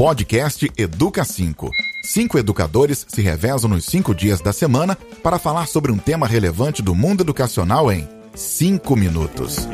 Podcast Educa 5. Cinco educadores se revezam nos cinco dias da semana para falar sobre um tema relevante do mundo educacional em cinco minutos.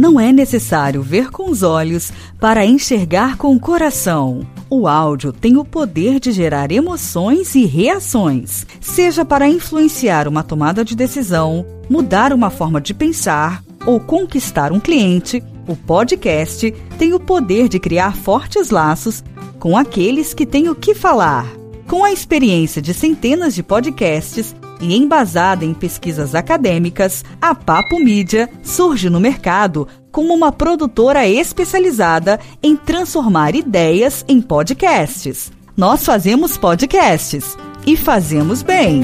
Não é necessário ver com os olhos para enxergar com o coração. O áudio tem o poder de gerar emoções e reações, seja para influenciar uma tomada de decisão, mudar uma forma de pensar ou conquistar um cliente. O podcast tem o poder de criar fortes laços com aqueles que têm o que falar. Com a experiência de centenas de podcasts e embasada em pesquisas acadêmicas, a Papo Mídia surge no mercado como uma produtora especializada em transformar ideias em podcasts. Nós fazemos podcasts e fazemos bem.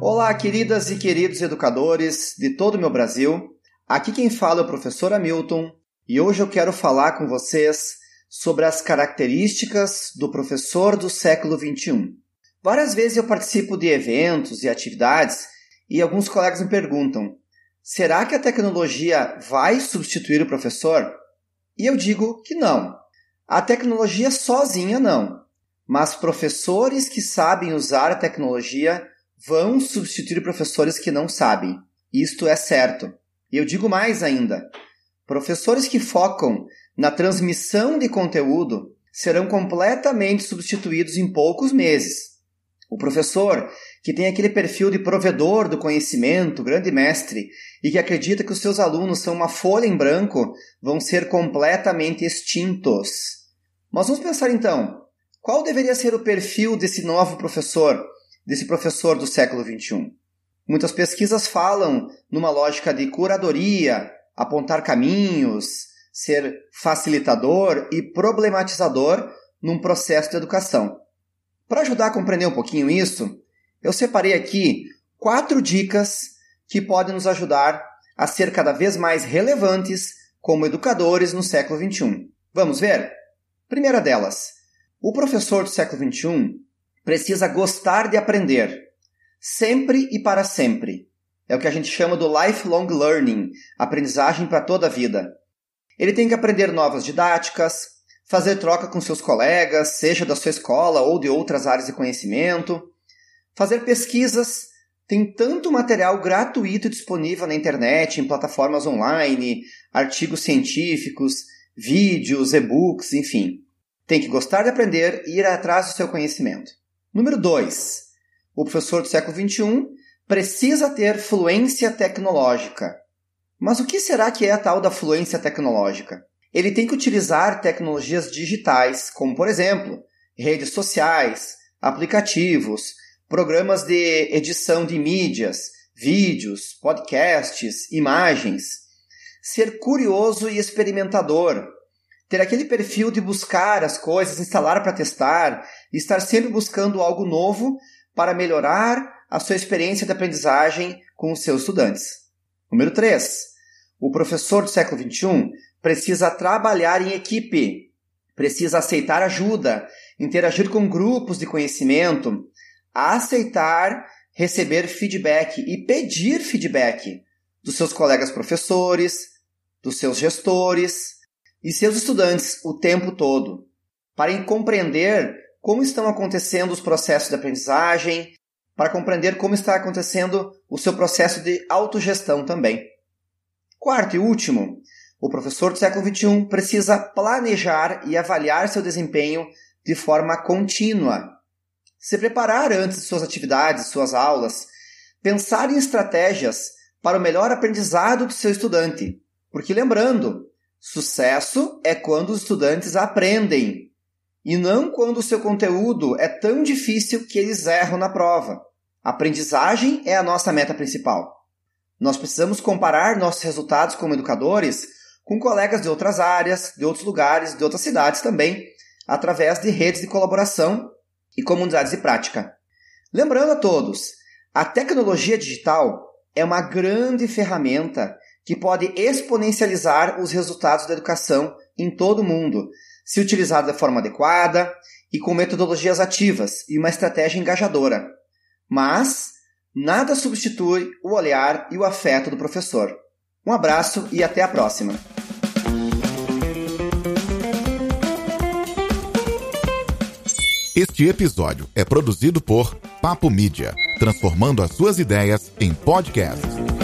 Olá, queridas e queridos educadores de todo o meu Brasil. Aqui quem fala é o professor Hamilton e hoje eu quero falar com vocês sobre as características do professor do século XXI. Várias vezes eu participo de eventos e atividades e alguns colegas me perguntam: será que a tecnologia vai substituir o professor? E eu digo que não. A tecnologia sozinha não. Mas professores que sabem usar a tecnologia vão substituir professores que não sabem. Isto é certo. E eu digo mais ainda: professores que focam na transmissão de conteúdo serão completamente substituídos em poucos meses. O professor, que tem aquele perfil de provedor do conhecimento, grande mestre, e que acredita que os seus alunos são uma folha em branco, vão ser completamente extintos. Mas vamos pensar então, qual deveria ser o perfil desse novo professor, desse professor do século XXI? Muitas pesquisas falam numa lógica de curadoria, apontar caminhos, ser facilitador e problematizador num processo de educação. Para ajudar a compreender um pouquinho isso, eu separei aqui quatro dicas que podem nos ajudar a ser cada vez mais relevantes como educadores no século XXI. Vamos ver? Primeira delas, o professor do século XXI precisa gostar de aprender, sempre e para sempre. É o que a gente chama do lifelong learning, aprendizagem para toda a vida. Ele tem que aprender novas didáticas, fazer troca com seus colegas, seja da sua escola ou de outras áreas de conhecimento, fazer pesquisas. Tem tanto material gratuito disponível na internet, em plataformas online, artigos científicos, vídeos, e-books, enfim. Tem que gostar de aprender e ir atrás do seu conhecimento. Número 2. O professor do século XXI precisa ter fluência tecnológica. Mas o que será que é a tal da fluência tecnológica? Ele tem que utilizar tecnologias digitais, como por exemplo, redes sociais, aplicativos, programas de edição de mídias, vídeos, podcasts, imagens. Ser curioso e experimentador. Ter aquele perfil de buscar as coisas, instalar para testar, estar sempre buscando algo novo para melhorar a sua experiência de aprendizagem com os seus estudantes. Número 3. O professor do século XXI precisa trabalhar em equipe, precisa aceitar ajuda, interagir com grupos de conhecimento, aceitar receber feedback e pedir feedback dos seus colegas professores, dos seus gestores e seus estudantes o tempo todo, para compreender como estão acontecendo os processos de aprendizagem, para compreender como está acontecendo o seu processo de autogestão também. Quarto e último, o professor do século XXI precisa planejar e avaliar seu desempenho de forma contínua. Se preparar antes de suas atividades, suas aulas, pensar em estratégias para o melhor aprendizado do seu estudante. Porque lembrando, sucesso é quando os estudantes aprendem e não quando o seu conteúdo é tão difícil que eles erram na prova. aprendizagem é a nossa meta principal. Nós precisamos comparar nossos resultados como educadores com colegas de outras áreas, de outros lugares, de outras cidades também, através de redes de colaboração e comunidades de prática. Lembrando a todos, a tecnologia digital é uma grande ferramenta que pode exponencializar os resultados da educação em todo o mundo, se utilizada de forma adequada e com metodologias ativas e uma estratégia engajadora. Mas nada substitui o olhar e o afeto do professor. Um abraço e até a próxima! Este episódio é produzido por Papo Mídia, transformando as suas ideias em podcasts.